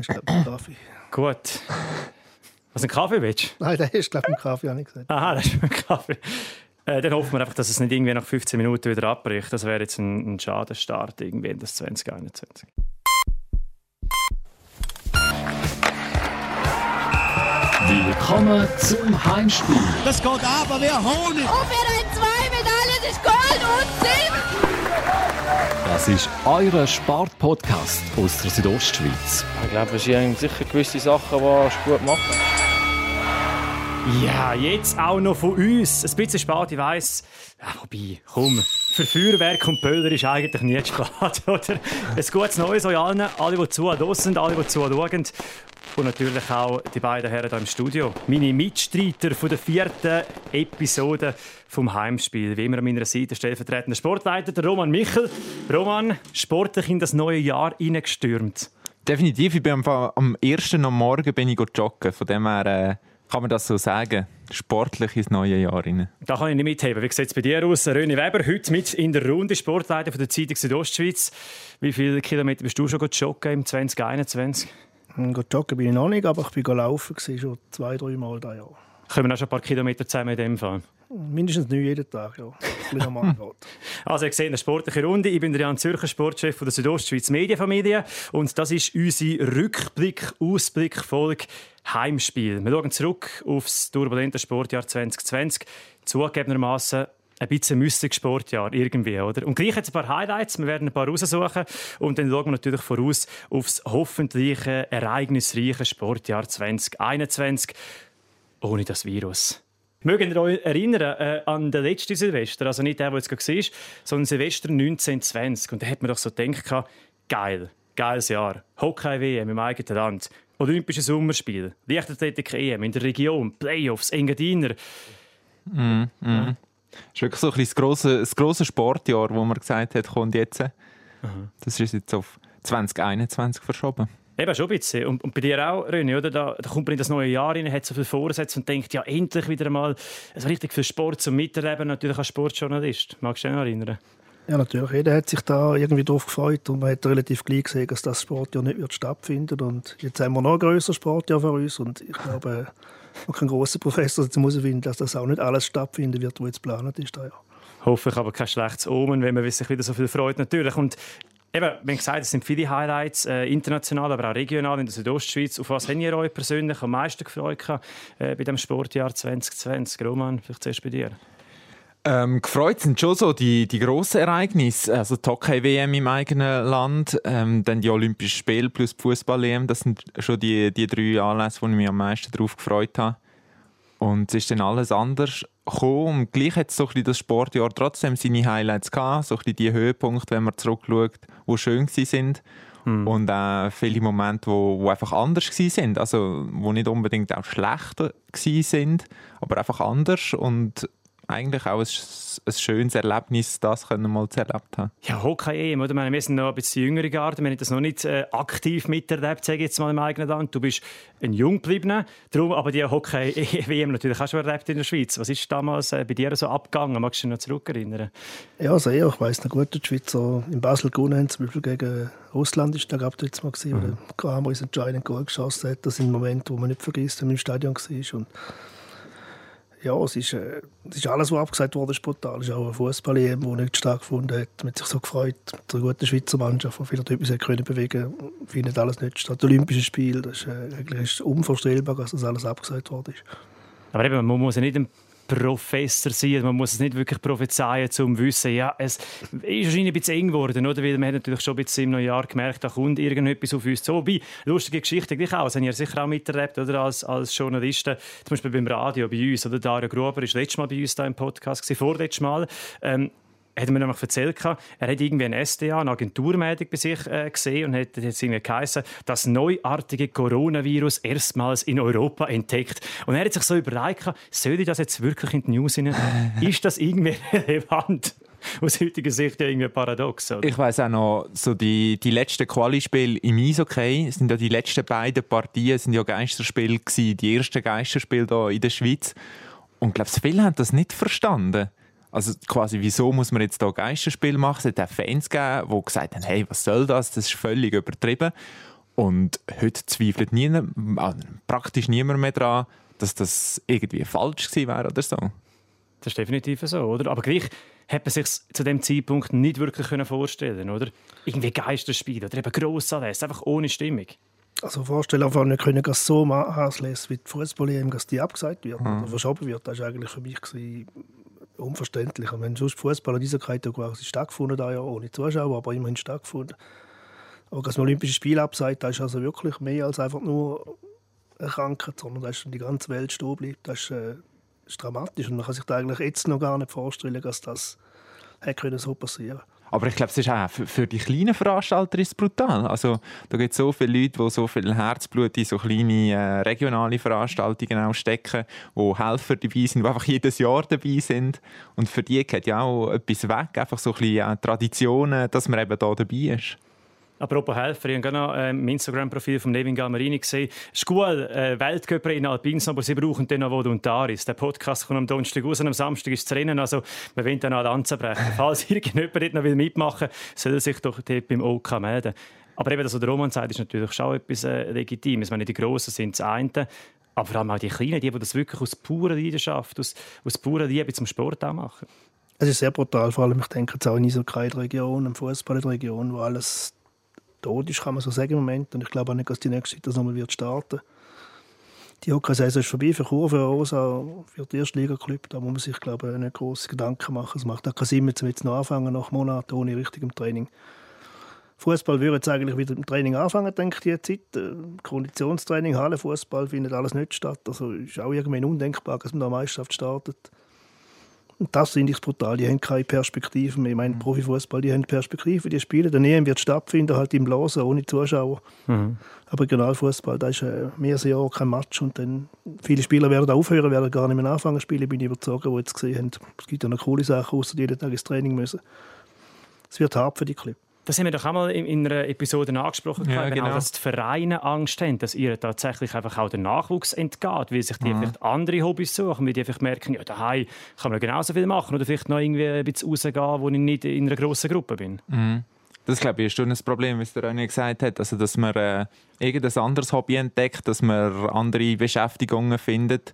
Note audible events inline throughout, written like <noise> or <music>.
Ich glaube, ein Kaffee. Gut. Was, ein Kaffee willst? Nein, der ist, glaube ich, ein Kaffee, habe ich gesagt. Aha, das ist ein Kaffee. Äh, dann hoffen wir einfach, dass es nicht irgendwie nach 15 Minuten wieder abbricht. Das wäre jetzt ein, ein Schadenstart irgendwie in das 2021. Willkommen zum Heimspiel. Das geht aber wer Honig. Und wir haben zwei Medaillen, ist Gold und Silber. Das ist euer Sportpodcast aus der Südostschweiz. Ich glaube, es sind sicher gewisse Sachen, die gut machen. Ja, jetzt auch noch von uns. Ein bisschen spät, ich weiss. Ja, wobei, komm, für Feuerwerk und Böller ist eigentlich nie zu spät, <laughs> oder? Ein gutes Neues euch allen, alle, die zu sind, alle, die zuschauen. Und natürlich auch die beiden Herren hier im Studio. Meine Mitstreiter von der vierten Episode vom Heimspiel. Wie immer an meiner Seite stellvertretender Sportleiter der Roman Michel. Roman, sportlich in das neue Jahr hineingestürmt. Definitiv. Ich bin am, am ersten am Morgen bin ich joggen. Von dem her äh, kann man das so sagen. Sportlich ins neue Jahr rein. Da kann ich nicht mitheben. Wie sieht es bei dir aus? René Weber, heute mit in der Runde, Sportleiter von der Zeitung Südostschweiz. Wie viele Kilometer bist du schon joggen im 2021? Joggen bin ich noch nicht, aber ich bin gelaufen, schon zwei, drei Mal da Jahr. Können wir auch schon ein paar Kilometer zusammen in dem Fall? Mindestens nicht jeden Tag, ja. <laughs> also, ihr seht eine sportliche Runde. Ich bin der Jan Zürcher, Sportchef der Südostschweiz Medienfamilie. Und das ist unsere Rückblick, Ausblick, Folge Heimspiel. Wir schauen zurück auf das turbulente Sportjahr 2020. Zugegebenermaßen ein bisschen müßiges Sportjahr irgendwie, oder? Und gleich jetzt ein paar Highlights, wir werden ein paar raussuchen und dann schauen wir natürlich voraus aufs hoffentlich ereignisreiche Sportjahr 2021 ohne das Virus. Mögt ihr euch erinnern äh, an den letzten Silvester? Also nicht der, der jetzt gerade war, sondern Silvester 1920. Und da hat man doch so gedacht, geil, geiles Jahr. Hockey-WM im eigenen Land, Olympische Sommerspiele, Leichtathletik-EM in der Region, Playoffs, Engadiner. Mm, mm. Ja. Das ist wirklich so ein das grosse, das grosse Sportjahr, wo man gesagt hat, kommt jetzt. Aha. Das ist jetzt auf 2021 verschoben. Eben schon ein bisschen. Und, und bei dir auch, René, oder? Da, da kommt man in das neue Jahr rein, hat so viele Vorsätze und denkt, ja, endlich wieder einmal also richtig für Sport zum Miterleben, natürlich als Sportjournalist. Magst du dich erinnern? Ja, natürlich. Jeder hat sich da irgendwie drauf gefreut und man hat relativ gleich gesehen, dass das Sportjahr nicht wird stattfinden Und jetzt haben wir noch ein grösseres Sportjahr für uns und ich glaube, man kann großer Professor dazu muss finden, dass das auch nicht alles stattfinden wird, was jetzt geplant ist. Ja. Hoffe ich aber kein schlechtes Omen, wenn man sich wieder so viel freut natürlich. Und Eben, haben gesagt, es sind viele Highlights, äh, international, aber auch regional in der Südostschweiz. Auf was habt ihr euch persönlich am meisten gefreut äh, bei dem Sportjahr 2020? Roman, vielleicht zuerst bei dir. Ähm, gefreut sind schon so die, die grossen Ereignisse, also die Hockey-WM im eigenen Land, ähm, dann die Olympischen Spiele plus die Fußball-EM, das sind schon die, die drei Anlässe, wo ich mich am meisten darauf gefreut habe. Und es ist dann alles anders gekommen. Und gleich hat so das Sportjahr trotzdem seine Highlights gehabt, so ein die Höhepunkte, wenn man zurückschaut, die schön waren. Hm. Und auch viele Momente, wo, wo einfach anders sind, also wo nicht unbedingt auch schlechter sind, aber einfach anders und eigentlich auch ein, ein schönes Erlebnis, das können wir mal erlebt haben. Ja, Hockey-EM, oder? Wir sind noch ein bisschen jüngere Garde, wir haben das noch nicht äh, aktiv miterlebt, sage ich jetzt mal im eigenen Land. Du bist ein Jung geblieben, darum aber die Hockey-WM <laughs> natürlich auch schon erlebt in der Schweiz. Was ist damals äh, bei dir so abgegangen? Magst du dich noch zurückerinnern? Ja, sehr. Ich weiss noch gut, die Schweizer in Basel gewonnen haben, zum Beispiel gegen Russland ist da gab es jetzt mal gesehen, mhm. wo Kramer uns entscheidend Goal geschossen hat. Das sind Momente, die man nicht vergisst, wenn man im Stadion war. Und ja, es ist, äh, es ist alles, was abgesagt wurde, brutal. Es ist auch ein fußball der nicht stattgefunden hat. Man hat sich so gefreut mit der guten Schweizer Mannschaft, die vielleicht etwas können bewegen konnte. Findet alles nicht statt. Das Olympische Spiel, das ist, äh, eigentlich ist unvorstellbar, dass das alles abgesagt worden ist. Aber eben, man muss ja nicht Professor sein. Man muss es nicht wirklich prophezeien, um zu wissen, ja, es ist wahrscheinlich ein bisschen eng geworden, oder? Weil man hat natürlich schon ein bisschen im neuen Jahr gemerkt, da kommt irgendetwas auf uns zu. Wobei, lustige Geschichte gleich auch, das haben ihr sicher auch miterlebt, oder? Als, als Journalisten, zum Beispiel beim Radio bei uns, oder? Dario Gruber war letztes Mal bei uns da im Podcast, vorletztes Mal. Ähm, hat mir nämlich erzählt, er hat irgendwie ein SDA, eine Agenturmeldung bei sich äh, gesehen und hat jetzt irgendwie geheißen, das neuartige Coronavirus erstmals in Europa entdeckt. Und er hat sich so überlegt, soll ich das jetzt wirklich in die News hinein? <laughs> Ist das irgendwie relevant? aus heutiger Sicht ja irgendwie paradox. Oder? Ich weiß auch noch, so die, die letzten Quali-Spiele im Eishockey, sind ja die letzten beiden Partien, sind ja Geisterspiele gewesen, die ersten Geisterspiele hier in der Schweiz. Und ich glaube, viele haben das nicht verstanden. Also quasi, wieso muss man jetzt hier Geisterspiel machen? Es hat auch Fans gegeben, die gesagt haben, hey, was soll das? Das ist völlig übertrieben. Und heute zweifelt niemand, äh, praktisch niemand mehr daran, dass das irgendwie falsch gewesen wäre oder so. Das ist definitiv so, oder? Aber gleich hat man sich zu dem Zeitpunkt nicht wirklich vorstellen oder? Irgendwie Geisterspiel oder eben Grossanlässe, einfach ohne Stimmung. Also vorstellen einfach nicht können, dass so auslesen wie die Fußball dass die abgesagt wird mhm. oder verschoben wird. Das war eigentlich für mich gewesen, unverständlich. Und wenn sonst Fußball an dieser Karte quasi stattgefunden da ja ohne Zuschauer, aber immerhin stattgefunden. Aber man Olympische Spiele absagt, das ist also wirklich mehr als einfach nur erkrankt, sondern da ist die ganze Welt stehen bleibt. Das ist, äh, ist dramatisch und man kann sich da eigentlich jetzt noch gar nicht vorstellen, dass das hätte so passieren können. Aber ich glaube, es ist auch für, für die kleinen Veranstalter ist brutal. Also, da gibt es so viele Leute, die so viel Herzblut in so kleine äh, regionale Veranstaltungen auch stecken, wo Helfer dabei sind, die einfach jedes Jahr dabei sind. Und für die geht ja auch etwas weg, einfach so ein bisschen äh, Traditionen, dass man eben da dabei ist. Apropos Helfer, ich habe noch ähm, im Instagram-Profil von Nevin Galmarini gesehen, Schule, äh, Weltcup in Alpins, aber sie brauchen dann noch Voluntaris. Der Podcast kommt am Donnerstag raus, am Samstag ist es Rennen, also wir wollen dann noch Lanze brechen. <laughs> Falls irgendjemand noch mitmachen will, soll er sich doch dort beim OK melden. Aber eben, was der Roman sagt, ist natürlich schon etwas äh, Legitimes. Ich meine, die Grossen sind das eine, aber vor allem auch die Kleinen, die, die das wirklich aus purer Leidenschaft, aus, aus purer Liebe zum Sport auch machen. Es ist sehr brutal, vor allem, ich denke jetzt auch in dieser Region, im Fußball Region, wo alles tot ist, kann man so sagen im Moment. Und ich glaube auch nicht, dass die nächste Zeit das nochmal wird starten Die Hockey-Saison ist vorbei für Chur, für Rosa, für die Erstliga-Club. Da muss man sich, glaube ich, nicht große Gedanken machen. Es macht auch keinen Sinn, jetzt noch anfangen, nach Monaten ohne richtigem Training. Fußball würde jetzt eigentlich wieder im Training anfangen, denke ich, die Zeit. Äh, Konditionstraining, Hallenfußball findet alles nicht statt. Also ist auch irgendwann undenkbar, dass man da Meisterschaft startet. Das finde ich brutal. Die haben keine Perspektiven mehr. Ich meine, mhm. Profifußball, die haben Perspektiven, die spielen. Der EM wird stattfinden, halt im Blasen, ohne Zuschauer. Mhm. Aber Regionalfußball, da ist äh, mehrere Jahre kein Match. Und dann, viele Spieler werden aufhören, werden gar nicht mehr anfangen zu spielen, bin ich überzeugt, die jetzt gesehen haben. Es gibt ja noch coole Sachen, außer jeden Tag ins Training müssen. Es wird hart für die Club. Das haben wir doch einmal in einer Episode angesprochen, ja, genau. dass die Vereine Angst haben, dass ihr tatsächlich einfach auch der Nachwuchs entgeht, weil sich die mhm. vielleicht andere Hobbys suchen, weil die einfach merken, ja, daheim kann man genauso viel machen oder vielleicht noch irgendwie ein bisschen rausgehen, wo ich nicht in einer grossen Gruppe bin. Mhm. Das glaube ich, ist schon ein Problem, wie der René gesagt hat. Also, dass man äh, irgendein anderes Hobby entdeckt, dass man andere Beschäftigungen findet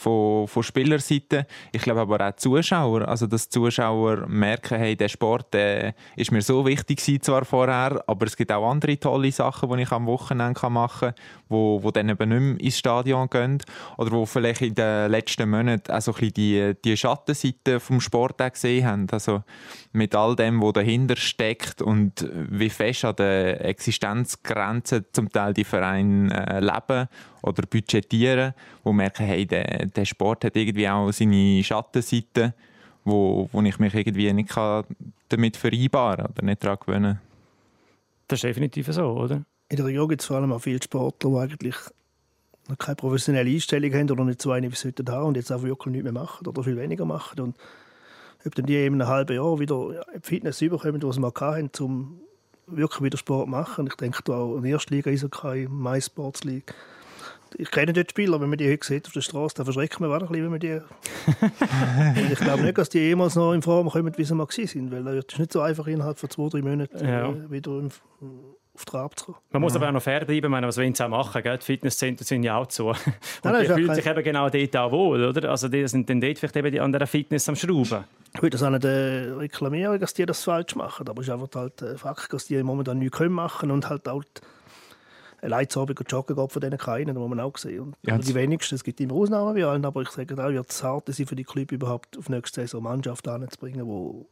von, von Spielerseite. Ich glaube aber auch Zuschauer, also dass Zuschauer merken, hey, der Sport der ist mir so wichtig gewesen, zwar vorher, aber es gibt auch andere tolle Sachen, die ich am Wochenende machen kann, wo, wo dann eben nicht mehr ins Stadion gehen oder wo vielleicht in den letzten Monaten auch so ein bisschen die, die Schattenseite vom Sport gesehen haben. Also mit all dem, was dahinter steckt und wie fest an den Existenzgrenzen zum Teil die Vereine äh, leben oder budgetieren, wo merken, hey, der, der Sport hat irgendwie auch seine Schattenseiten, wo, wo ich mich irgendwie nicht kann damit vereinbaren oder nicht daran gewöhnen Das ist definitiv so, oder? In der Region gibt es vor allem auch viele Sportler, die eigentlich noch keine professionelle Einstellung haben oder nicht so eine wie sie heute haben und jetzt auch wirklich nichts mehr machen oder viel weniger machen. Und ob dann die eben ein halbes Jahr wieder in Fitness überkommen, was sie mal hatten, um wirklich wieder Sport zu machen. Ich denke da auch in der Erstliga, Eishockey, My Sports League ich kenne dort Spieler, wenn man die heute sieht auf der Straße, dann verschreckt man ein bisschen, wenn man die... <laughs> ich glaube nicht, dass die jemals noch in Form kommen, wie sie mal waren, weil es ist nicht so einfach, innerhalb von zwei, drei Monaten ja. äh, wieder im, auf die Trab zu kommen. Man muss aber auch noch fair bleiben, meine, was wollen sie auch machen, gell? die Fitnesszentren sind ja auch zu. <laughs> Und nein, die fühlen sich eben genau dort auch wohl, oder? Also die sind dann dort vielleicht eben an der Fitness am Schrauben. Ich würde das auch nicht äh, reklamieren, dass die das falsch machen, aber es ist einfach halt äh, Fakt, dass die momentan nichts machen können und halt auch Leitzabend joggen geht von denen keinen, das muss man auch sehen. Und ja, die wenigsten, es gibt immer Ausnahmen wie allen, aber ich sage, da wird es hart sein für die Club überhaupt auf nächste Saison Mannschaft anzubringen, wo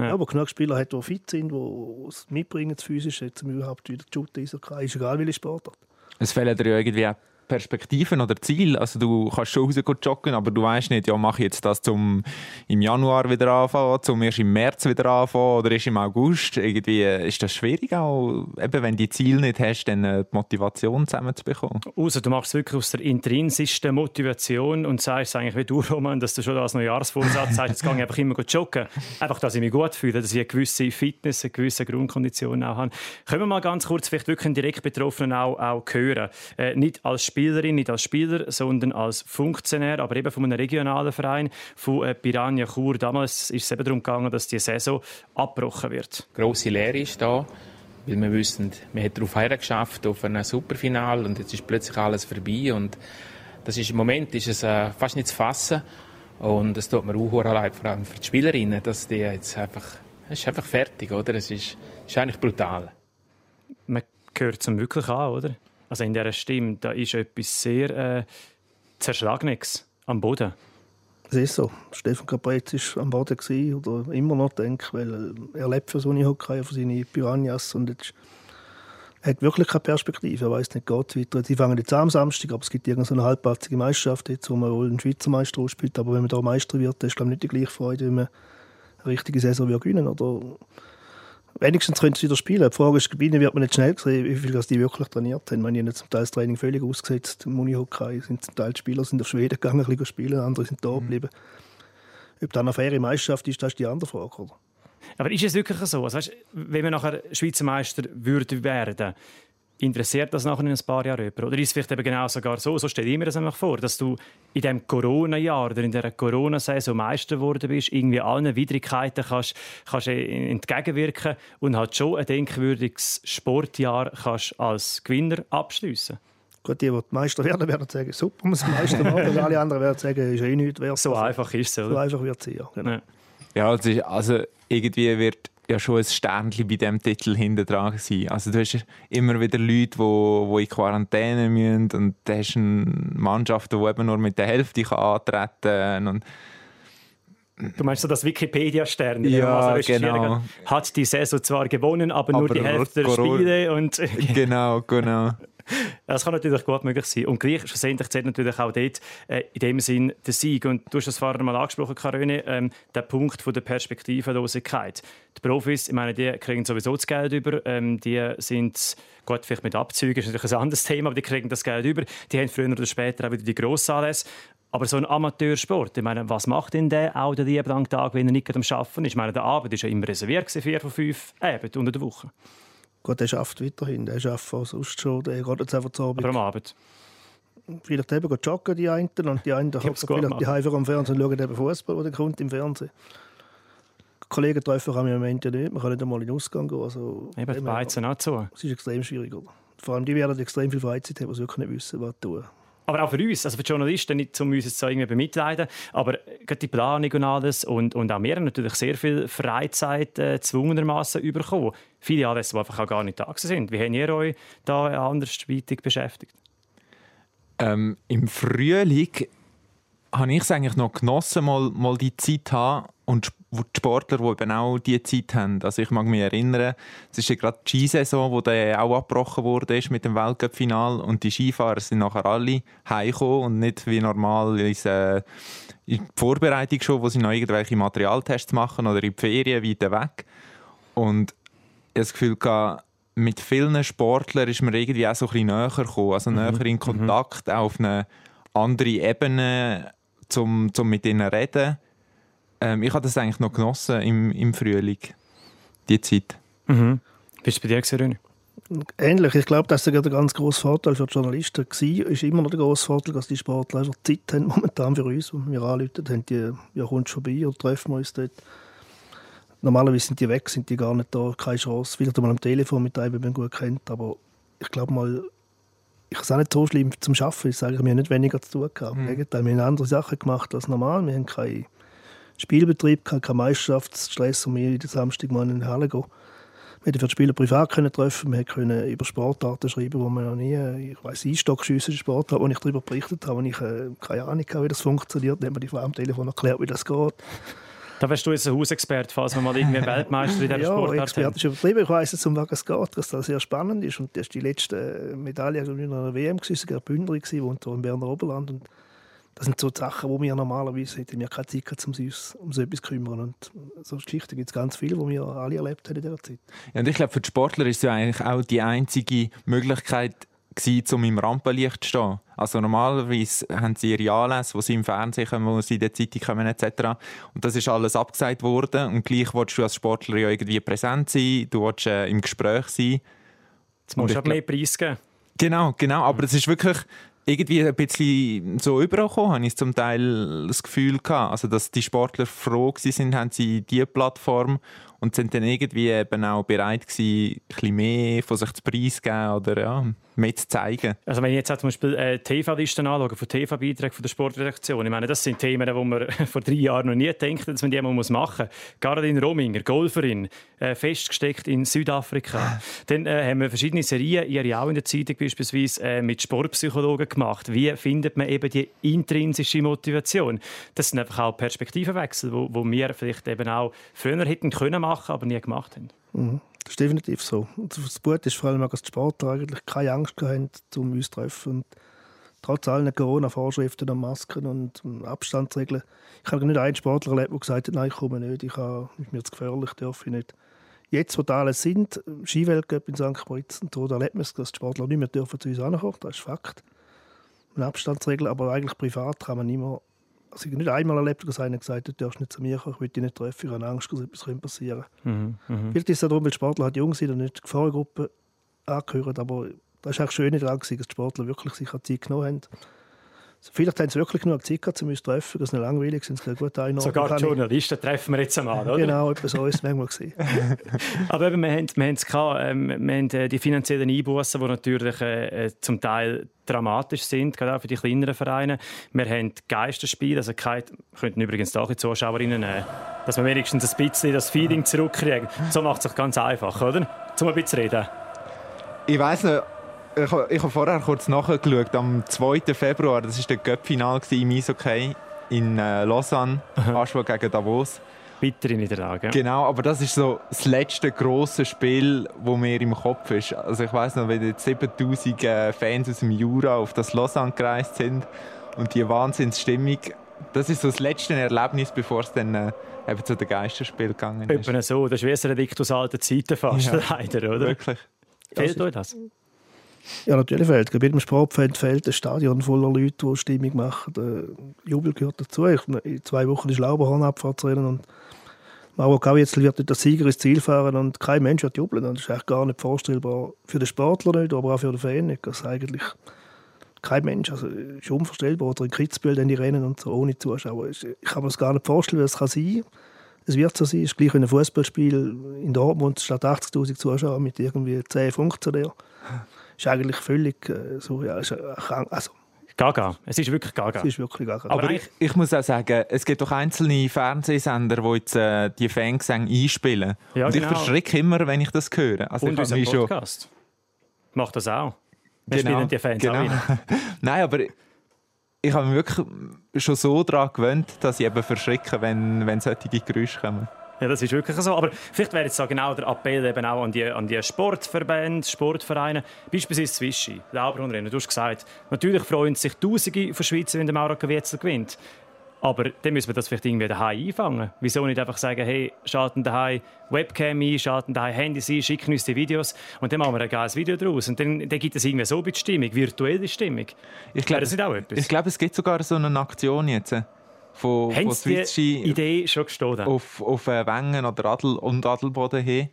ja. ja, wo genug Spieler hat, die fit sind, die es mitbringen, das physisch, jetzt überhaupt wieder zu shooten, ist egal welche Sportart. Es fehlen dir ja irgendwie Perspektiven oder Ziel. Also du kannst schon raus joggen, aber du weißt nicht, ja, mache ich jetzt das zum im Januar wieder anfangen, zum erst im März wieder anfangen oder erst im August. Irgendwie äh, ist das schwierig auch, eben wenn du die Ziele nicht hast, dann äh, die Motivation zusammenzubekommen. Also du machst es wirklich aus der intrinsischsten Motivation und sagst eigentlich wie du, Roman, dass du schon als Neujahrsvorsatz sagst, jetzt gehe ich einfach immer joggen. Einfach, dass ich mich gut fühle, dass ich eine gewisse Fitness, eine gewisse Grundkondition auch habe. Können wir mal ganz kurz vielleicht wirklich einen direkt Betroffenen auch, auch hören? Äh, nicht als Spiel Spielerin, nicht als Spieler, sondern als Funktionär, aber eben von einem regionalen Verein, von äh, Piranha Chur. Damals ist es eben darum gegangen, dass die Saison abgebrochen wird. Grosse Lehre ist da. Weil wir wissen, wir haben darauf hergeschafft, auf ein Superfinal und jetzt ist plötzlich alles vorbei und das ist im Moment ist es äh, fast nicht zu fassen und es tut mir auch leid, vor allem für die Spielerinnen, dass die jetzt einfach, es ist einfach fertig, oder? Es ist, ist eigentlich brutal. Man gehört zum wirklich an, oder? Also in dieser Stimme, da ist etwas sehr äh, Zerschlagenes am Boden. Es ist so. Stefan Capretz war am Boden gewesen, oder immer noch, denke ich, weil er lebt für so eine Hockey, für seine Piranhas und jetzt er hat wirklich keine Perspektive. Er weiß nicht, geht weiter. Sie fangen jetzt am Samstag, aber es gibt irgendeine halbplatzige Meisterschaft jetzt, wo man wohl einen Schweizer Meister ausspielt. Aber wenn man da Meister wird, ist es nicht die gleiche Freude, wenn man eine richtige Saison gewinnen oder wenigstens können sie wieder spielen. Die Frage ist, gewinnen wird man nicht schnell sehen, wie viel die wirklich trainiert haben. Man haben zum Teil das Training völlig ausgesetzt. Im Unihockey sind zum Teil die Spieler sind auf Schweden gegangen, ein spielen, andere sind da mhm. geblieben. Mhm. Ob dann eine faire Meisterschaft ist, das ist die andere Frage. Oder? Aber ist es wirklich so? Also, weißt, wenn wir nachher Schweizer Meister würden werden, interessiert das nachher in ein paar Jahren jemand? Oder ist es vielleicht eben genau sogar so, so stelle ich mir das einfach vor, dass du in diesem Corona-Jahr oder in dieser Corona-Saison Meister geworden bist, irgendwie allen Widrigkeiten kannst, kannst entgegenwirken und halt schon ein denkwürdiges Sportjahr kannst als Gewinner abschließen Gut, die, die Meister werden, werden sagen, super, muss Meister machen. Und alle anderen werden sagen, ist eh nichts wert. So einfach ist es, oder? So einfach wird es ja. Genau. ja. Ja, also, also irgendwie wird ja schon ein Sternchen bei diesem Titel hinten dran sein. Also du hast immer wieder Leute, die, die in Quarantäne müssen und du hast eine Mannschaft, die eben nur mit der Hälfte antreten kann. Und Du meinst so das Wikipedia-Stern, ja, genau. hat die Saison zwar gewonnen, aber, aber nur die Hälfte der Spiele. Und <laughs> genau, genau. Das kann natürlich gut möglich sein. Und gleich schlussendlich zählt natürlich auch dort äh, in dem Sinn der Sieg. Und du hast das vorher mal angesprochen, Karine, ähm, der Punkt von der Perspektivenlosigkeit. Die Profis, ich meine, die kriegen sowieso das Geld über. Ähm, die sind, gut, vielleicht mit Abzügen, ist natürlich ein anderes Thema, aber die kriegen das Geld über. Die haben früher oder später auch wieder die Grossanlässe. Aber so ein Amateursport, ich meine, was macht denn der auch den lieben Tag, wenn er nicht am Arbeiten ist? Ich meine, der Abend war ja immer reserviert, vier von fünf Abend unter der Woche. Gut, der schafft weiterhin. Der schafft auch sonst schon. Der geht jetzt einfach zur Abend. Aber am Abend? Vielleicht eben joggen die einen und die einen hocken vielleicht die Haifer am Fernsehen und schauen eben Fußball, der kommt im Fernsehen. Kollegen treffen kann man im Moment ja nicht. Man kann nicht einmal in den Ausgang gehen. Also, eben, die Beizen auch zu. Es ist extrem schwierig. Vor allem die werden extrem viel Freizeit haben, die wirklich nicht wissen, was tun aber auch für uns, also für die Journalisten, nicht um uns jetzt so irgendwie bemitleiden, aber die Planung und alles und, und auch wir haben natürlich sehr viel Freizeit äh, zwungenermaßen bekommen. Viele Anlässe, die einfach auch gar nicht da sind. Wie habt ihr euch da andersweitig beschäftigt? Ähm, Im Frühling habe ich es eigentlich noch genossen, mal, mal die Zeit haben und die Sportler, die eben auch diese Zeit haben. Also ich mag mich erinnern, es ist ja gerade die Skisaison, wo dann auch abgebrochen wurde mit dem Weltcup-Final und die Skifahrer sind nachher alle heimgekommen und nicht wie normal in, äh, in die Vorbereitung schon, wo sie noch irgendwelche Materialtests machen oder in die Ferien weiter weg. Und ich habe das Gefühl, mit vielen Sportlern ist man irgendwie auch so ein bisschen näher gekommen, also mhm. näher in mhm. Kontakt, mhm. auch auf eine andere Ebene, um, um mit ihnen zu reden ähm, ich habe das eigentlich noch genossen im, im Frühling, die Zeit. Mhm. Bist du bei dir gesehen, Ähnlich. Ich glaube, das ist der ganz grosse Vorteil für die Journalisten war. ist immer noch der grosse Vorteil, dass die Sportler einfach Zeit haben, momentan für uns. Und wir anrufen, haben die, ja, kommst vorbei oder treffen wir uns dort. Normalerweise sind die weg, sind die gar nicht da, keine Chance. Vielleicht einmal am Telefon mit einem, wenn man gut kennt. Aber ich glaube mal, ich habe es auch nicht so schlimm zum Arbeiten. Ich sage, wir haben nicht weniger zu tun gehabt. Mhm. Wir haben andere Sachen gemacht als normal. Wir haben keine Spielbetrieb, kein Meisterschaftsstress und wir jeden Samstag mal in die Halle gehen. Wir konnten für die Spieler privat können treffen, wir konnten über Sportarten schreiben, wo man noch nie, ich weiss, Einstockschüsse Sportart, wo ich darüber berichtet habe, wo ich äh, keine Ahnung habe, wie das funktioniert, dann haben wir die am Telefon erklärt, wie das geht. Da wärst du jetzt ein Hausexperte, falls wir mal irgendwie Weltmeister in dieser <laughs> ja, Sportart Ja, Experte ist übertrieben. Ich weiss jetzt, um was es geht, dass das sehr spannend ist. Und das ist die letzte Medaille in einer WM, gewesen, Gerd Bündner, wohnt hier im Berner Oberland. Und das sind so Sachen, wo wir normalerweise hätten wir keine Zeit gehabt, um uns um so etwas zu kümmern. Und so Geschichten gibt es ganz viele, die wir alle erlebt haben in dieser Zeit. Ja, und ich glaube, für die Sportler ist es ja eigentlich auch die einzige Möglichkeit, gewesen, um im Rampenlicht zu stehen. Also normalerweise haben sie ihre Anlässe, wo sie im Fernsehen kommen, wo sie in der Zeitung kommen etc. Und das ist alles abgesagt worden und gleich willst du als Sportler ja irgendwie präsent sein, du willst äh, im Gespräch sein. Jetzt musst du mehr Preis geben. Genau, genau, aber es ist wirklich irgendwie ein bisschen so übergekommen, habe ich zum Teil das Gefühl gehabt. Also, dass die Sportler froh sind, haben sie diese Plattform und sind dann irgendwie eben auch bereit gewesen, ein bisschen mehr von sich zu preisgeben oder ja, mehr zu zeigen. Also wenn ich jetzt zum Beispiel äh, TV-Listen anschaue, von TV-Beiträgen von der Sportredaktion, ich meine, das sind Themen, die man <laughs> vor drei Jahren noch nie gedacht dass man die mal machen muss. Caroline Rominger, Golferin, äh, festgesteckt in Südafrika. Dann äh, haben wir verschiedene Serien, ihre auch in der Zeitung beispielsweise, äh, mit Sportpsychologen gemacht. Wie findet man eben die intrinsische Motivation? Das sind einfach auch Perspektivenwechsel, wo, wo wir vielleicht eben auch früher hätten können machen, aber nie gemacht haben. Mhm. Das ist definitiv so. Das Gute ist vor allem dass die Sportler eigentlich keine Angst haben, um uns zu treffen. Und trotz allen Corona-Vorschriften und Masken und Abstandsregeln. Ich habe nicht einen Sportler erlebt, der gesagt hat, nein, ich komme nicht, ich habe, mir zu gefährlich, darf ich nicht. Jetzt, wo da alles sind, Skiweltcup in St. Moritz, da erlebt man es, dass die Sportler nicht mehr dürfen zu uns ankommen, das ist Fakt. Eine Abstandsregel, aber eigentlich privat kann man nicht mehr also ich habe nicht einmal erlebt, dass einer gesagt hat, du darfst nicht zu mir kommen, ich will dich nicht treffen, ich habe Angst, dass etwas passieren könnte. Mhm, mh. Vielleicht ist es darum, weil Sportler halt jung sind und nicht die Gefahrengruppe angehören, aber das war auch schön daran, dass die Sportler wirklich sich Zeit genommen haben. Vielleicht haben sie wirklich genug Zeit gehabt, um uns zu treffen, dass sie nicht langweilig sind. Sie gut Sogar die Journalisten treffen wir jetzt einmal, oder? Genau, etwas so ist es manchmal gewesen. <laughs> Aber eben, wir haben, wir haben es gehabt, ähm, wir haben äh, die finanziellen Einbußen, die natürlich äh, äh, zum Teil dramatisch sind, gerade auch für die kleineren Vereine. Wir haben Geisterspiele, also keine, könnten übrigens auch die Zuschauerinnen nehmen, dass wir wenigstens ein bisschen das Feeling zurückkriegen. So macht es sich ganz einfach, oder? Zum ein bisschen reden. Ich weiss nicht, ich, ich habe vorher kurz nachgeschaut, am 2. Februar, das war der Cup-Final im Eishockey in äh, Lausanne, Aschwa gegen Davos. Bittere Niederlage. Ja. Genau, aber das ist so das letzte große Spiel, wo mir im Kopf ist. Also ich weiß noch, wenn jetzt 7000 äh, Fans aus dem Jura auf das Lausanne gereist sind und die Wahnsinnsstimmung, das ist so das letzte Erlebnis, bevor es dann äh, eben zu den Geisterspiel gegangen ist. Eben so, das ist wie ein Relikt aus alten Zeiten fast, ja, <laughs> leider, oder? Wirklich. Fehlt euch das? Ja, natürlich fehlt. Bei jedem Sportfeld fehlt ein Stadion voller Leute, die Stimmung machen. Der Jubel gehört dazu. Ich, in zwei Wochen ist Lauberhornabfahrtsrennen und Mauro Kavietzel wird der Sieger ins Ziel fahren und kein Mensch wird jubeln. das ist eigentlich gar nicht vorstellbar. Für den Sportler nicht, aber auch für den Fan nicht. Also eigentlich kein Mensch. Also ist unvorstellbar. Oder in Kitzbühel dann die Rennen und so ohne Zuschauer. Ich kann mir das gar nicht vorstellen, wie es kann sein kann. Es wird so sein. Es ist gleich wie ein Fußballspiel in Dortmund statt 80.000 Zuschauer mit irgendwie 10 Funktionären ist eigentlich völlig äh, so, ja, ist, also, Gaga. Es ist wirklich Gaga. Es ist wirklich Gaga. Aber, Aber ich, ich, muss auch sagen, es gibt doch einzelne Fernsehsender, die jetzt äh, die Fangesänge einspielen. Ja, Und genau. ich verschrecke immer, wenn ich das höre. Also Und unser Podcast schon... macht das auch. Wir genau, spielen die Fans genau. auch <laughs> Nein, aber ich habe mich wirklich schon so daran gewöhnt, dass ich eben verschrecke, wenn, wenn solche Geräusche kommen. Ja, das ist wirklich so. Aber vielleicht wäre jetzt so genau der Appell eben auch an die, an die Sportverbände, Sportvereine, beispielsweise Zwischi, Lauberhundrennen. Du hast gesagt, natürlich freuen sich Tausende von Schweizer, wenn der Mauro Wetzel gewinnt. Aber dann müssen wir das vielleicht irgendwie daheim einfangen. Wieso nicht einfach sagen, hey, schalten daheim Webcam ein, schalten daheim Handys ein, schicken uns die Videos und dann machen wir ein geiles Video daraus. Und dann, dann gibt es irgendwie so eine Stimmung, virtuelle Stimmung. Ich glaube, Ich glaube, es gibt sogar so eine Aktion jetzt von, Haben von Swiss die Idee schon gestohlen? Auf, auf äh, Wengen oder Adel und Adelboden hin.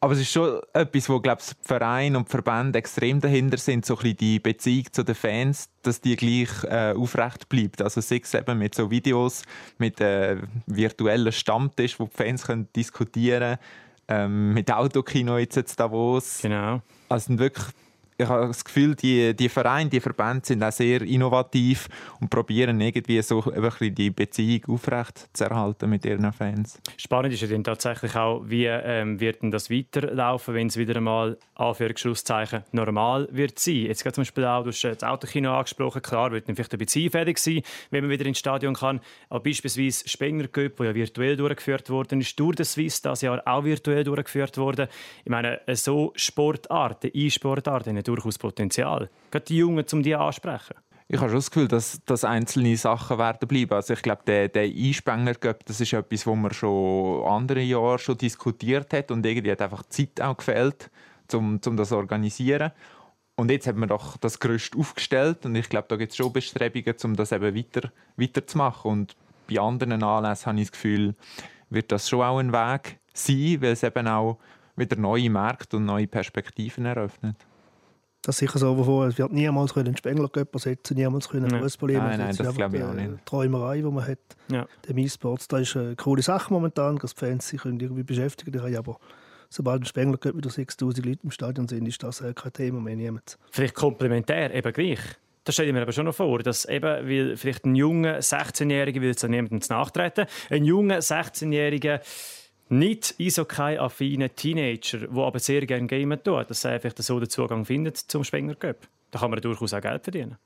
Aber es ist schon etwas, wo glaube ich, Verein und Verbände extrem dahinter sind, so ein die Beziehung zu den Fans, dass die gleich äh, aufrecht bleibt. Also sei es eben mit so Videos, mit äh, virtuellen Stammtisch, wo die Fans können diskutieren können, ähm, mit Autokino jetzt in Davos. Genau. Also wirklich ich habe das Gefühl, die, die Vereine, die Verbände sind auch sehr innovativ und probieren irgendwie so ein die Beziehung aufrecht zu erhalten mit ihren Fans. Spannend ist ja dann tatsächlich auch, wie ähm, wird denn das weiterlaufen, wenn es wieder einmal Anführungszeichen normal wird sein. Jetzt gerade zum Beispiel auch, du hast das Autokino angesprochen, klar, wird dann vielleicht ein bisschen einfällig sein, wenn man wieder ins Stadion kann. Aber beispielsweise Spenger Cup, der ja virtuell durchgeführt worden ist, Tour de Suisse das Jahr auch virtuell durchgeführt worden. Ich meine, so Sportarten, E-Sportarten durchaus Potenzial. Gerade die Jungen, um die ansprechen. Ich habe schon das Gefühl, dass, dass einzelne Sachen werden bleiben. Also ich glaube, der, der Einspänger das ist etwas, wo man schon andere Jahre schon diskutiert hat und irgendwie hat einfach Zeit auch gefehlt, um, um das zu organisieren. Und jetzt hat man doch das Gerüst aufgestellt und ich glaube, da gibt es schon Bestrebungen, um das eben weiter, weiterzumachen. Und bei anderen Anlässen habe ich das Gefühl, wird das schon auch ein Weg sein, weil es eben auch wieder neue Märkte und neue Perspektiven eröffnet. Das ist sicher so, wovon es wird niemals einen Spengler Cup ersetzen, niemals können Nein. Fußball Nein, nein, das glaube ich auch nicht. Träumerei, die man hat. Ja. Der E-Sports, das ist eine coole Sache momentan, dass die Fans sich können irgendwie beschäftigen können. Aber sobald ein Spengler wieder 6000 Leute im Stadion sind, ist das äh, kein Thema mehr. Niemand. Vielleicht komplementär, eben gleich. Das stelle ich mir aber schon noch vor, dass eben, weil vielleicht ein junger 16-Jähriger, will jetzt an niemandem nachtreten, ein junger 16-Jähriger, nicht Eishockey-affiner Teenager, der aber sehr gerne gamen tut, dass er vielleicht so den Zugang findet zum Spengler Cup. Da kann man durchaus auch Geld verdienen.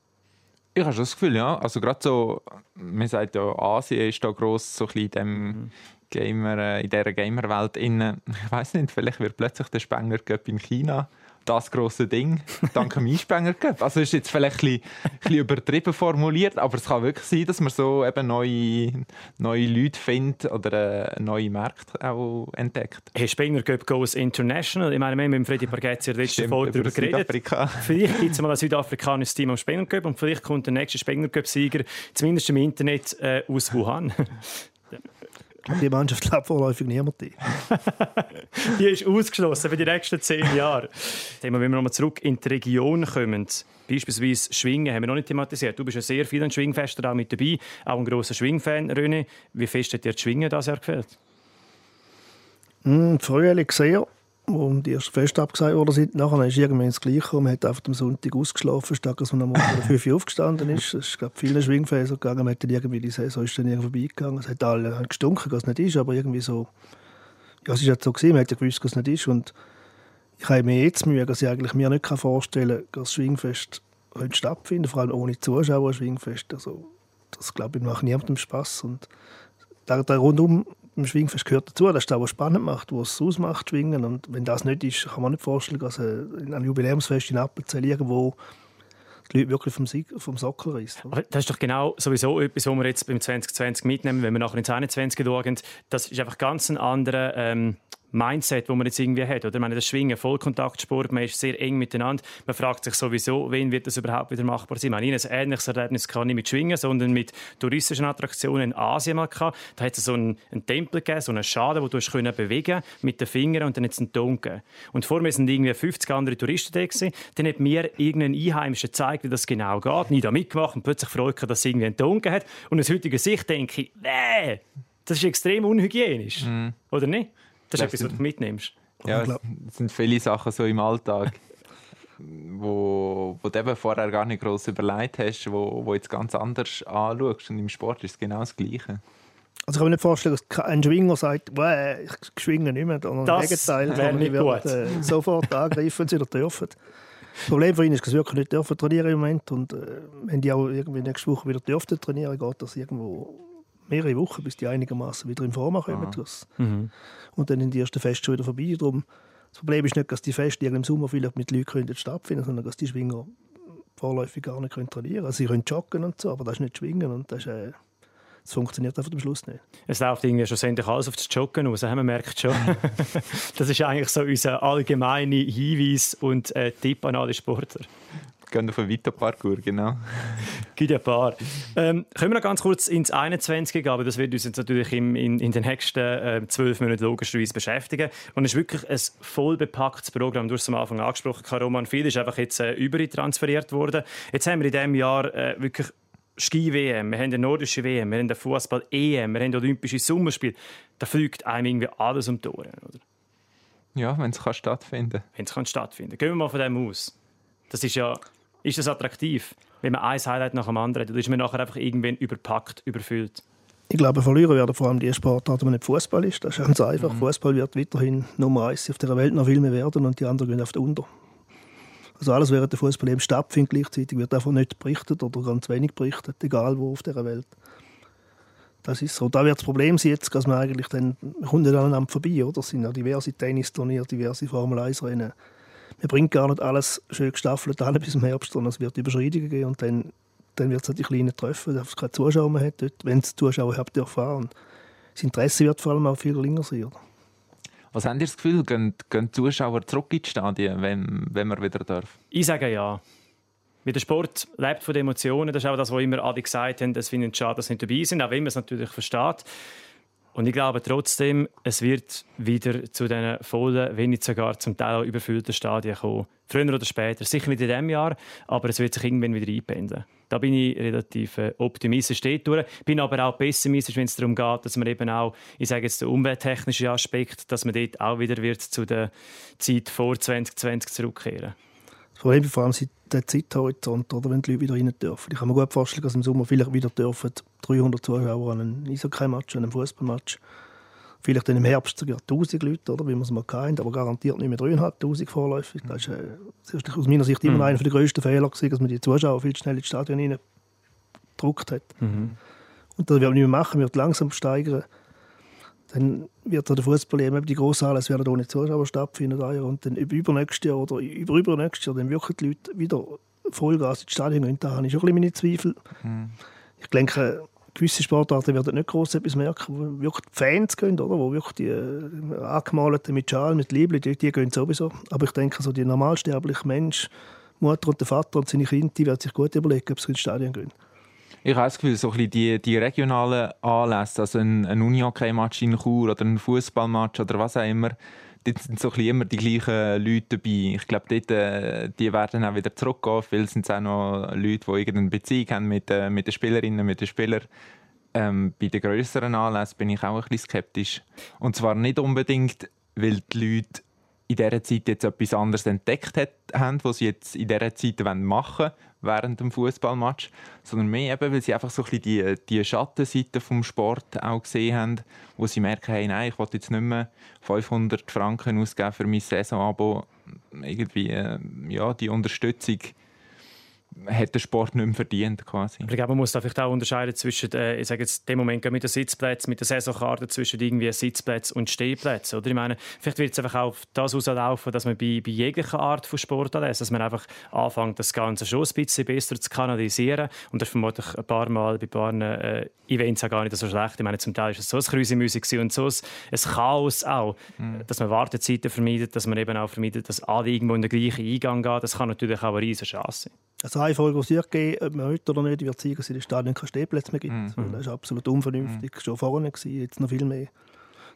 Ich habe schon das Gefühl, ja. Also gerade so, man sagt ja, Asien ist da gross, so ein bisschen in, dem Gamer, äh, in dieser Gamerwelt. Ich weiß nicht, vielleicht wird plötzlich der Spengler Cup in China das große Ding, dank dem Einspenger Cup. Also ist jetzt vielleicht ein bisschen, ein bisschen übertrieben formuliert, aber es kann wirklich sein, dass man so eben neue, neue Leute findet oder äh, neue Märkte auch entdeckt. Hey, Spengler Cup goes international. Ich meine, wir haben mit Freddy Pargezzi in der letzten Folge über darüber geredet. <laughs> Vielleicht gibt es mal ein südafrikanisches Team am Spengler Cup und vielleicht kommt der nächste Spengler Cup-Sieger, zumindest im Internet, äh, aus Wuhan. Die Mannschaft glaubt <laughs> vorläufig niemand ein. <laughs> Die ist ausgeschlossen für die nächsten zehn Jahre. Wenn wir nochmal zurück in die Region kommen, beispielsweise Schwingen, haben wir noch nicht thematisiert. Du bist ja sehr viel an Schwingfesten auch mit dabei, auch ein grosser Schwingfan, René. Wie fest hat dir die Schwingen das Jahr gefällt? Mm, Frühling sehr, wo die ersten Feste abgesagt worden sind. Nachher ist irgendwann das Gleiche. Man hat einfach am Sonntag ausgeschlafen, statt dass man am Morgen um 5 Uhr aufgestanden ist. Es ist glaube vielen Schwingfans so gegangen. Man hat dann irgendwie die Saison ist dann irgendwie vorbeigegangen. Es hat alle gestunken, es nicht ist, aber irgendwie so... Ja, es ist halt so gewesen. Man hat ja gewusst, es nicht ist. Und ich habe mir jetzt Mühe, dass ich eigentlich mir nicht vorstellen kann, dass das Schwingfest stattfinden vor allem ohne Zuschauer Schwingfest. Also, das glaube ich macht niemandem Spaß. Und der, der rundum im Schwingfest gehört dazu. Das ist das, was spannend macht, was es ausmacht, Schwingen. Und wenn das nicht ist, kann man nicht vorstellen, dass ein ein Jubiläumsfest in Appenzell irgendwo die Leute wirklich vom, Sieg, vom Sockel reißt. Aber das ist doch genau sowieso etwas, was wir jetzt beim 2020 mitnehmen, wenn wir nachher ins 21 schauen. Das ist einfach ganz ein anderer ähm, Mindset, wo man jetzt irgendwie hat. Oder? Ich meine, das Schwingen, Vollkontaktsport, man ist sehr eng miteinander. Man fragt sich sowieso, wen wird das überhaupt wieder machbar sein? Ich meine, ein ähnliches Erlebnis kann nicht mit Schwingen, sondern mit touristischen Attraktionen in Asien mal gehabt. Da hat es so einen, einen Tempel gegeben, so einen Schaden, wo du hast können bewegen mit den Fingern und dann es einen Ton gegeben. Und vor mir sind irgendwie 50 andere Touristen da gewesen. Dann hat mir irgendein Einheimischer gezeigt, wie das genau geht. Nie da mitgemacht und plötzlich freut mich, dass es irgendwie einen Ton hat. Und aus heutiger Sicht denke ich, nee, das ist extrem unhygienisch. Oder nicht? Das ist etwas, was du mitnimmst. Ja, es sind viele Sachen so im Alltag, <laughs> wo, wo du eben vorher gar nicht groß überlegt hast, wo, wo jetzt ganz anders anschaust. Und im Sport ist es genau das Gleiche. Also ich kann mir nicht vorstellen, dass ein Schwinger sagt, «Wäh, ich schwinge nicht mehr. Sondern Das Im Gegenteil, wäre nicht gut. Äh, sofort <laughs> angreifen, wenn sie wieder dürfen. Das Problem für ihn ist, dass sie wirklich nicht dürfen trainieren im Moment. Und äh, wenn die auch irgendwie nächste Woche wieder dürften trainieren, geht das irgendwo mehrere Wochen, bis die einigermaßen wieder in Form kommen. Das. Und dann sind die ersten Feste schon wieder vorbei. Darum, das Problem ist nicht, dass die Feste im Sommer vielleicht mit Leuten stattfinden sondern dass die Schwinger vorläufig gar nicht können trainieren können. Also sie können joggen und so, aber das ist nicht Schwingen und das, ist, äh, das funktioniert einfach am Schluss nicht. Es läuft irgendwie schlussendlich alles auf das Joggen aus, man merkt schon. <laughs> das ist eigentlich so unser allgemeiner Hinweis und äh, Tipp an alle Sportler. Gehen auf einen Vita-Parkour, genau. <laughs> Gibt ja ein paar. Ähm, können wir noch ganz kurz ins 21 gehen, aber das wird uns jetzt natürlich im, in, in den nächsten äh, zwölf Minuten logischerweise beschäftigen. Und es ist wirklich ein voll bepacktes Programm. Du hast es am Anfang angesprochen, Roman. Viel ist einfach jetzt äh, übertransferiert worden. Jetzt haben wir in diesem Jahr äh, wirklich Ski-WM, wir haben eine nordische WM, wir haben eine Fußball-EM, wir haben Olympische Sommerspiele. Da fliegt einem irgendwie alles um die Ohren, oder? Ja, wenn es kann stattfinden wenn es kann stattfinden Gehen wir mal von dem aus. Das ist ja, ist das attraktiv, wenn man ein Highlight nach dem anderen hat, oder ist man nachher einfach irgendwann überpackt, überfüllt? Ich glaube, verlieren werden vor allem die Sportarten, die nicht Fußball ist. Das ist ganz einfach. Fußball wird weiterhin Nummer eins auf der Welt noch viel mehr werden und die anderen gehen oft unter. Also alles, während der Fußball eben stattfindet, gleichzeitig wird einfach nicht berichtet oder ganz wenig berichtet, egal wo auf der Welt. Das ist so. Da wird das Problem sein jetzt, dass man eigentlich dann man kommt nicht aneinander vorbei, oder? Es sind ja diverse Tennisturniere, diverse Formel 1 Rennen. Man bringt gar nicht alles schön gestaffelt an bis im Herbst, sondern es wird Überschreitungen geben und dann, dann wird es halt die kleinen treffen, dass es keine Zuschauer mehr hat, dort, wenn es Zuschauer habt dürfen fahren. Das Interesse wird vor allem auch viel geringer sein. Oder? Was habt ihr das Gefühl, gehen, gehen Zuschauer zurück ins Stadion, wenn, wenn man wieder darf? Ich sage ja. Weil der Sport lebt von den Emotionen. Das ist auch das, was immer alle gesagt haben. Es finden schade, dass sie nicht dabei sind, auch wenn man es natürlich versteht. Und ich glaube trotzdem, es wird wieder zu diesen vollen, wenn nicht sogar zum Teil auch überfüllten Stadien kommen. früher oder später. Sicher nicht in diesem Jahr, aber es wird sich irgendwann wieder einpendeln. Da bin ich relativ äh, optimistisch durch. Bin aber auch pessimistisch, wenn es darum geht, dass man eben auch, ich sage jetzt den umwelttechnischen Aspekt, dass man dort auch wieder wird zu der Zeit vor 2020 zurückkehren. Das Problem vor allem seit der Zeithorizont, oder, wenn die Leute wieder rein dürfen. Ich kann mir gut vorstellen, dass im Sommer vielleicht wieder dürfen 300 Zuschauer an einem Eishockey-Match, an einem Fußballmatch. Vielleicht dann im Herbst sogar 1000 Leute, oder, wie wir es mal hatten, aber garantiert nicht mehr 3'500 vorläufig. Das ist, äh, das ist aus meiner Sicht immer mhm. einer der grössten Fehler, gewesen, dass man die Zuschauer viel schnell ins Stadion gedruckt hat. Mhm. Und das wird man nicht mehr machen, wird langsam steigern. Dann wird der Fußball eben die Grosshalle, es werden ohne Zuschauer stattfinden. Und dann übernächstes Jahr oder über übernächstes Jahr dann wirklich die Leute wieder Vollgas ins Stadion gehen. Da habe ich schon ein bisschen meine Zweifel. Mhm. Ich denke, gewisse Sportarten werden nicht groß etwas merken, wo wirklich die Fans gehen, oder? wo wirklich die äh, angemalten mit Schal, mit Liebling, die, die gehen sowieso. Aber ich denke, so die normalsterbliche Mensch, Mutter und der Vater und seine Kinder, die werden sich gut überlegen, ob sie ins Stadion gehen. Ich habe das Gefühl, so ein die, die regionalen Anlässe, also ein, ein Unihockey-Match in Chur oder ein Fußballmatch oder was auch immer, dort sind so immer die gleichen Leute dabei. Ich glaube, dort, äh, die werden auch wieder zurückgehen. Weil sind auch noch Leute, die irgendeine Beziehung haben mit, äh, mit den Spielerinnen, mit den Spielern. Ähm, bei den grösseren Anlässen bin ich auch ein bisschen skeptisch. Und zwar nicht unbedingt, weil die Leute in dieser Zeit jetzt etwas anderes entdeckt haben, was sie jetzt in dieser Zeit machen wollen, während dem Fußballmatch, sondern mehr eben, weil sie einfach so ein bisschen die, die Schattenseite vom Sport auch gesehen haben, wo sie merken, hey, nein, ich will jetzt nicht mehr 500 Franken ausgeben für mein Saisonabo. Irgendwie, äh, ja, die Unterstützung hat der Sport nicht mehr verdient. Quasi. Ich glaube, man muss da vielleicht auch unterscheiden zwischen, äh, ich sage jetzt, dem Moment mit den Sitzplätzen, mit der Saisonkarte zwischen irgendwie Sitzplätzen und Stehplätzen. Oder? Ich meine, vielleicht wird es einfach auch das rauslaufen, dass man bei, bei jeglicher Art von Sport lässt, dass man einfach anfängt, das Ganze schon ein bisschen besser zu kanalisieren. Und das vermutlich ein paar Mal bei ein paar äh, Events auch gar nicht so schlecht. Ich meine, zum Teil war es so eine Krüsemusik und so ein, ein Chaos auch, mhm. dass man Wartezeiten vermeidet, dass man eben auch vermeidet, dass alle irgendwo in den gleichen Eingang gehen. Das kann natürlich auch eine riesige Chance sein. Also eine Folge, die es wird geben, ob man heute oder nicht, wird zeigen, dass es in den Stadien keine Stehplätze mehr gibt. Mhm. Das ist absolut unvernünftig. Mhm. Schon vorne gewesen, jetzt noch viel mehr.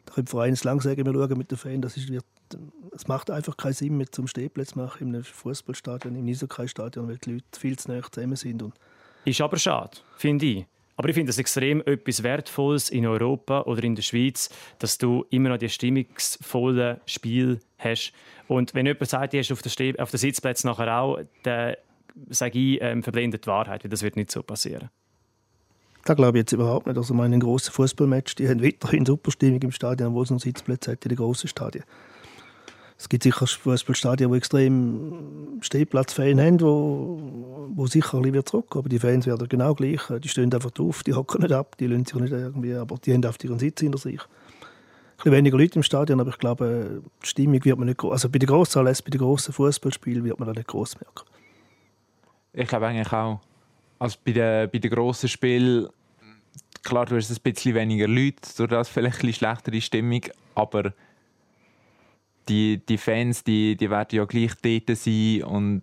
Da könnte Verein lang sagen, wir schauen mit den Fans, das ist, wird, es macht einfach keinen Sinn mehr zum Stehplatz machen in einem Fußballstadion, im Eishockey-Stadion, weil die Leute viel zu nah zusammen sind. Und ist aber schade, finde ich. Aber ich finde es extrem etwas Wertvolles in Europa oder in der Schweiz, dass du immer noch die stimmungsvollen Spiel hast. Und wenn jemand sagt, du hast auf den, auf den Sitzplatz nachher auch, dann sage ich, ähm, verblendet die Wahrheit, weil das wird nicht so passieren. Da glaube ich jetzt überhaupt nicht. Also meine grossen Fußballmatch, die haben weiterhin super Stimmung im Stadion, obwohl es noch Sitzplätze hat in den grossen Stadien. Es gibt sicher Fußballstadien, die extrem Stehplatzfans haben, wo, wo sicher ein bisschen zurückkommen. Aber die Fans werden genau gleich. Die stehen einfach drauf, die hocken nicht ab, die lassen sich nicht irgendwie, aber die haben auf ihren Sitz hinter sich. Ein bisschen weniger Leute im Stadion, aber ich glaube, die Stimmung wird man nicht Also bei den grossen bei den grossen Fußballspielen wird man da nicht groß merken. Ich glaube eigentlich auch. Also bei den, bei den grossen Spielen, klar, du hast ein bisschen weniger Leute, durch das vielleicht ein schlechtere Stimmung, aber die, die Fans, die, die werden ja gleich dort sein und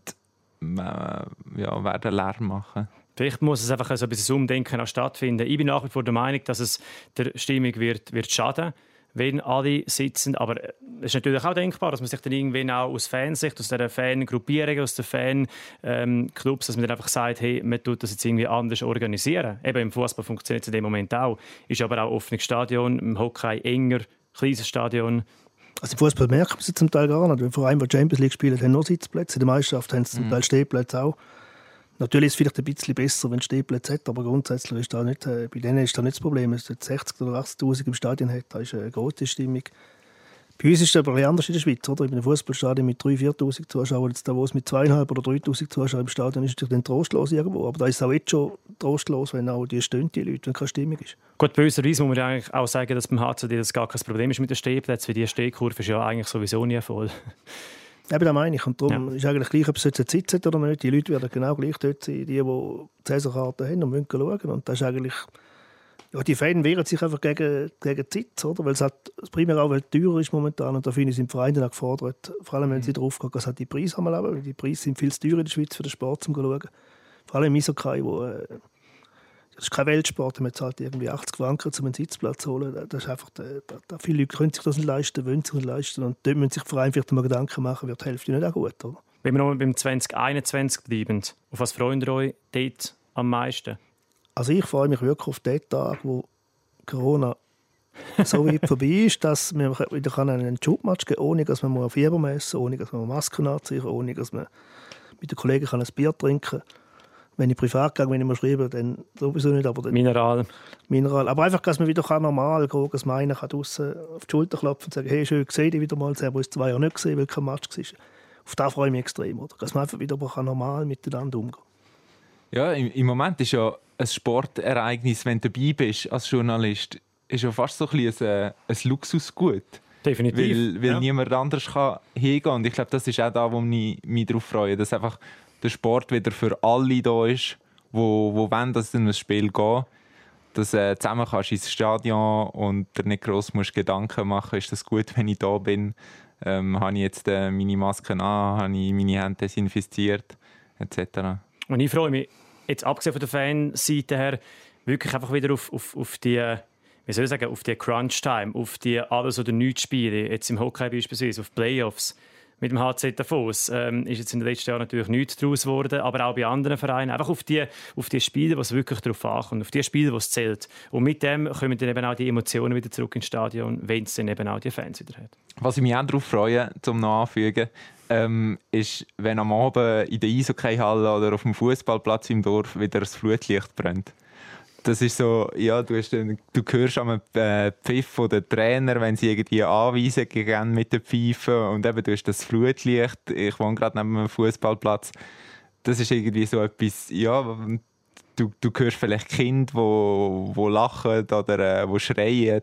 äh, ja, werden Lärm machen. Vielleicht muss es einfach ein bisschen Umdenken auch stattfinden. Ich bin nach wie vor der Meinung, dass es der Stimmung wird, wird schaden wird wenn alle sitzen. Aber es ist natürlich auch denkbar, dass man sich dann irgendwann auch aus Fansicht, aus der Fangruppierung, aus den Fanclubs, ähm, dass man dann einfach sagt, hey, man tut das jetzt irgendwie anders organisieren. Eben im Fußball funktioniert es in dem Moment auch. Ist aber auch offenes Stadion, im Hockey enger, kleines Stadion. Also im Fußball merkt man es zum Teil gar nicht. Wenn Vereine, die Champions League spielen, haben nur Sitzplätze. In der Meisterschaft haben sie zum mhm. Teil Stehplätze auch. Natürlich ist es vielleicht ein bisschen besser, wenn Stehplätze hat, aber grundsätzlich ist da nicht, äh, bei denen ist da nicht das Problem. Wenn es 60 oder 80'000 im Stadion hat, da ist eine große Stimmung. Bei uns ist es aber anders in der Schweiz. Oder? In einem Fußballstadion mit 3'000, 4'000 Zuschauern, jetzt da, wo es mit 2'500 oder 3'000 Zuschauern im Stadion ist, ist es dann trostlos irgendwo. Aber da ist es auch jetzt schon trostlos, wenn auch die stehen, die Leute, wenn keine Stimmung ist. Gut, böserweise muss man eigentlich auch sagen, dass beim HCD das gar kein Problem ist mit den Stehplätzen, weil die Stehkurve ist ja eigentlich sowieso nie voll. Eben, das meine ich. Und darum ja. ist eigentlich gleich, ob es jetzt hat oder nicht. Die Leute werden genau gleich dort sein, die, die die Saisonkarten haben und wollen schauen. Und das ist eigentlich... Ja, die Fans wehren sich einfach gegen, gegen die Zeit, oder? Weil es halt primär auch weil es teurer ist momentan. Und da finde ich, sind Vereine auch gefordert, vor allem wenn sie mhm. drauf gehen, dass halt die Preise haben. Die Preise sind viel zu teuer in der Schweiz für den Sport, zum zu schauen. Vor allem im Eishockey, wo... Äh, das ist kein Weltsport, man zahlt irgendwie 80 Franken, um einen Sitzplatz zu holen. Das ist einfach, da, da, viele Leute können sich das nicht leisten, wollen sich nicht leisten. Und dort müssen sich vor allem vielleicht mal Gedanken machen, wird die Hälfte nicht auch gut, oder? Wenn wir noch beim 2021 bleiben, auf was freuen ihr euch dort am meisten? Also ich freue mich wirklich auf den Tag, wo Corona so weit <laughs> vorbei ist, dass wir wieder einen Schubmatch geben kann, ohne dass man Fieber messen muss, ohne dass man Masken anziehen ohne dass man mit den Kollegen ein Bier trinken kann. Wenn ich privat gehe, wenn ich mal schreibe, dann sowieso nicht. Aber dann Mineral. Mineral. Aber einfach, dass man wieder normal gehen kann, dass man einen draußen auf die Schulter klopfen und sagen, hey, schön gesehen dich wieder mal, wir zwei Jahre nicht gesehen, weil kein Match war. Auf das freue ich mich extrem. Oder? Dass man einfach wieder normal miteinander umgehen Ja, im, im Moment ist ja ein Sportereignis, wenn du dabei bist als Journalist, ist ja fast so ein, bisschen ein, ein Luxusgut. Definitiv. Weil, weil ja. niemand anders kann hingehen Und ich glaube, das ist auch da, wo ich mich darauf freue, dass einfach der Sport wieder für alle da ist, wo, wo wollen, dass in ein Spiel geht. Dass du äh, zusammen kannst ins Stadion und dir nicht gross musst Gedanken machen ist das gut, wenn ich da bin. Ähm, habe ich jetzt äh, meine Masken an, habe ich meine Hände desinfiziert, etc. Und ich freue mich, jetzt abgesehen von der Fanseite her, wirklich einfach wieder auf, auf, auf die wie soll ich sagen, auf die Crunch-Time, auf die alles- oder nichts Spiele, jetzt im Hockey beispielsweise, auf Playoffs mit dem HC Davos, ähm, ist jetzt in den letzten Jahren natürlich nichts daraus geworden, aber auch bei anderen Vereinen, einfach auf die, auf die Spiele, was wirklich darauf ankommt, auf die Spiele, was zählt. Und mit dem kommen dann eben auch die Emotionen wieder zurück ins Stadion, wenn es dann eben auch die Fans wieder hat. Was ich mich auch darauf freue, zum noch anfügen, ähm, ist, wenn am Abend in der Eishockeyhalle oder auf dem Fußballplatz im Dorf wieder das Flutlicht brennt das ist so, ja, du, hast du hörst am äh, Pfiff von Trainer, wenn sie irgendwie Anweisungen geben mit den Pfeifen und eben du hast das Flutlicht. Ich wohne gerade neben einem Fußballplatz. Das ist irgendwie so etwas, ja, du, du hörst vielleicht Kinder, wo, wo lachen oder äh, wo schreien.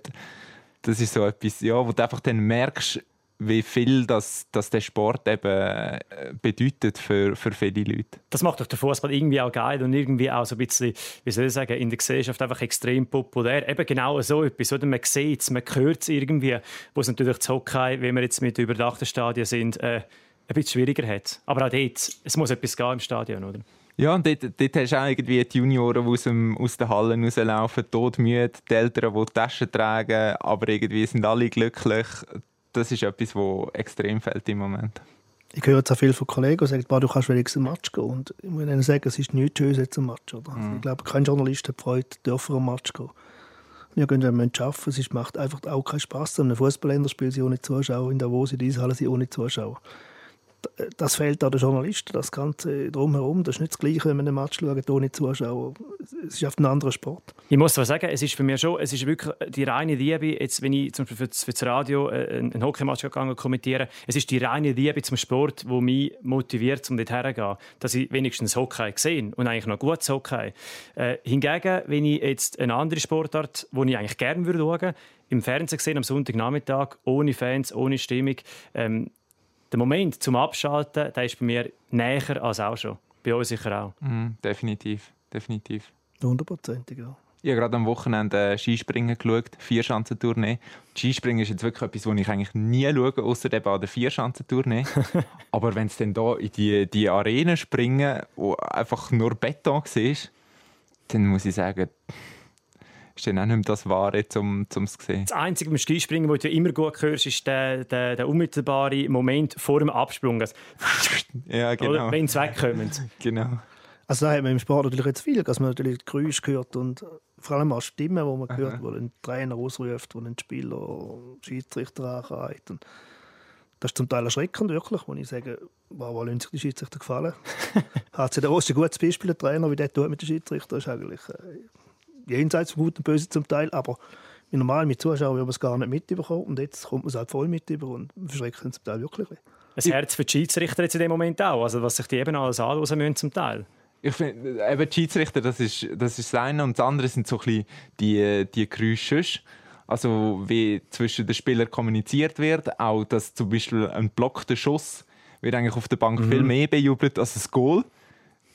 Das ist so etwas, ja, wo du einfach dann merkst, wie viel das, das der Sport eben äh, bedeutet für, für viele Leute. Das macht doch den Fußball irgendwie auch geil und irgendwie auch so ein bisschen, wie soll ich sagen, in der Gesellschaft einfach extrem populär. Eben genau so etwas, oder? Man sieht es, man hört es irgendwie, wo es natürlich das Hockey, wie wir jetzt mit überdachten Stadien sind, äh, ein bisschen schwieriger hat. Aber auch dort, es muss etwas gehen im Stadion, oder? Ja, und dort, dort hast du auch irgendwie die Junioren, die aus, dem, aus den Hallen rauslaufen, todmüde, die Eltern, die, die Taschen tragen, aber irgendwie sind alle glücklich das ist etwas, was extrem fällt im Moment. Ich höre jetzt auch viel von Kollegen, die sagen, du kannst wenigstens einen Match gehen. Und ich muss ihnen sagen, es ist nichts schön jetzt ein Match. Oder? Mhm. Ich glaube, kein Journalist hat Freude, dürfen einen Match gehen. Wir gehen wir arbeiten. Es macht einfach auch keinen Spaß. Ein Fußballländerspiel sind ohne Zuschauer, in Davos, in der Eishalle sind ohne Zuschauer das fehlt an den Journalisten, das Ganze drumherum. Das ist nicht das Gleiche, wenn man einen Match schaut ohne Zuschauer. Es ist auf ein anderer Sport. Ich muss zwar sagen, es ist für mich schon, es ist wirklich die reine Liebe, jetzt, wenn ich zum Beispiel für das, Radio äh, einen Hockeymatch gegangen kommentiere, es ist die reine Liebe zum Sport, die mich motiviert, um dorthin zu gehen. Dass ich wenigstens Hockey sehe und eigentlich noch gutes Hockey. Äh, hingegen, wenn ich jetzt eine andere Sportart, die ich eigentlich gerne würde schauen, im Fernsehen gesehen am Sonntagnachmittag, ohne Fans, ohne Stimmung, ähm, der Moment zum Abschalten, der ist bei mir näher als auch schon. Bei euch sicher auch. Mm, definitiv, definitiv. Hundertprozentig, ja. Ich habe gerade am Wochenende Skispringen geschaut, Vierschanzentournee. Skispringen ist jetzt wirklich etwas, was ich eigentlich nie schaue, außer eben an der Vierschanzentournee. <laughs> Aber wenn es dann hier in die, die Arena springen, wo einfach nur Beton ist, dann muss ich sagen, ist dann auch nicht mehr das Wahre, um es zu sehen. Das Einzige beim Skispringen, was du immer gut hörst, ist der, der, der unmittelbare Moment vor dem Absprung. Also, <laughs> ja, genau. Wenn sie wegkommen. <laughs> genau. Also da hat man im Sport natürlich jetzt viel, dass man natürlich die Geräusche hört und vor allem auch Stimmen, die man Aha. hört, wo ein Trainer ausruft, wo ein Spieler Schiedsrichter anreiht. Und das ist zum Teil erschreckend, wirklich, wo ich sage, wow, wo lassen sich die Schiedsrichter gefallen? Hat sie da ein gutes Beispiel, ein Trainer, wie der tut mit den Schiedsrichtern, ist eigentlich äh, jenseits von Gut und Böse zum Teil, aber normal mit Zuschauern würde man es gar nicht mitbekommen und jetzt kommt man es halt voll mit über und verschreckt zum Teil wirklich. Ein Herz für die Schiedsrichter jetzt in dem Moment auch, also was sich die eben alles anhören müssen zum Teil. Ich finde, eben die Schiedsrichter, das ist, das ist das eine und das andere sind so ein bisschen die, die Geräusche. Also wie zwischen den Spielern kommuniziert wird, auch dass zum Beispiel ein blockter Schuss wird eigentlich auf der Bank mhm. viel mehr bejubelt als ein Goal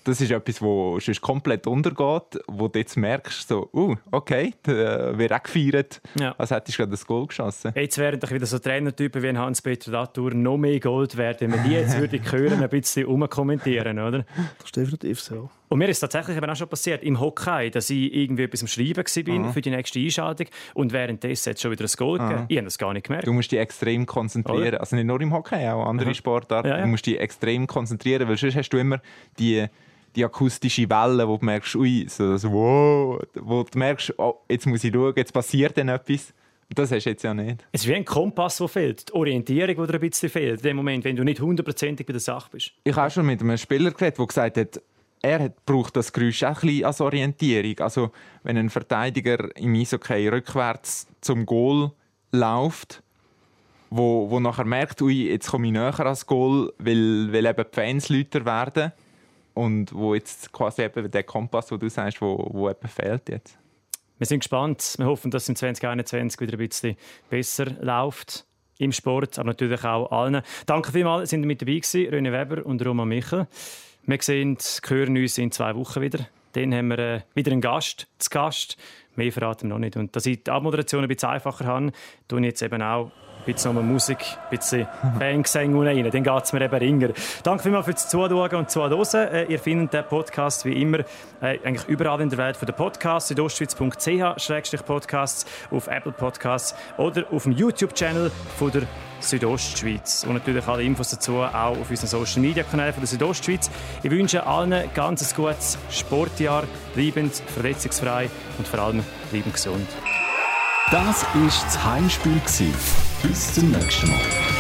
das ist etwas, wo sonst komplett untergeht, wo du jetzt merkst, so, uh, okay, da wird auch gefeiert, ja. als hättest du gerade das Goal geschossen. Jetzt wären doch wieder so Trainertypen wie Hans-Peter Latour noch mehr Gold wert, wenn wir die jetzt würde <laughs> hören, ein bisschen umkommentieren, oder? Das ist definitiv so. Und mir ist tatsächlich eben auch schon passiert im Hockey, dass ich irgendwie etwas am Schreiben war für die nächste Einschaltung und währenddessen hat es schon wieder ein Goal gegeben. Ich habe das gar nicht gemerkt. Du musst dich extrem konzentrieren. Oder? Also nicht nur im Hockey, auch andere Sportarten. Ja, ja. Du musst dich extrem konzentrieren, weil sonst hast du immer die, die akustische Welle, wo du merkst, ui, so, so wow, wo du merkst, oh, jetzt muss ich schauen, jetzt passiert dann etwas. Das hast du jetzt ja nicht. Es ist wie ein Kompass, der fehlt. Die Orientierung, die dir ein bisschen fehlt. In dem Moment, wenn du nicht hundertprozentig bei der Sache bist. Ich habe schon mit einem Spieler geredet, der gesagt hat, er braucht das Geräusch auch ein bisschen als Orientierung. Also, wenn ein Verteidiger im Eishockey rückwärts zum Goal läuft, wo, wo nachher merkt, ui, jetzt komme ich näher ans Goal, weil, weil eben die Fans lauter werden und wo jetzt quasi eben der Kompass, den du sagst, wo, wo eben fehlt jetzt. Wir sind gespannt. Wir hoffen, dass es im 2021 wieder ein bisschen besser läuft. Im Sport, aber natürlich auch allen. Danke vielmals, sind mit dabei gewesen, René Weber und Roman Michel. Wir sehen, hören uns in zwei Wochen wieder. Dann haben wir äh, wieder einen Gast, zu Gast. Mehr verraten wir noch nicht. Und dass ich die Abmoderation ein bisschen einfacher habe, tue jetzt eben auch bisschen nochmal Musik, ein bisschen Fangesänge rein. Dann geht es mir eben ringer. Danke vielmals fürs Zuschauen und Zuhören. Äh, ihr findet den Podcast wie immer äh, eigentlich überall in der Welt von den Podcasts, südostschweiz.ch-podcasts, auf Apple Podcasts oder auf dem YouTube-Channel von der Südostschweiz. Und natürlich alle Infos dazu auch auf unseren Social Media Kanälen von der Südostschweiz. Ich wünsche allen ein ganz gutes Sportjahr, bleibend verletzungsfrei und vor allem bleibend gesund. Das war das Heimspiel. Bis zum nächsten Mal.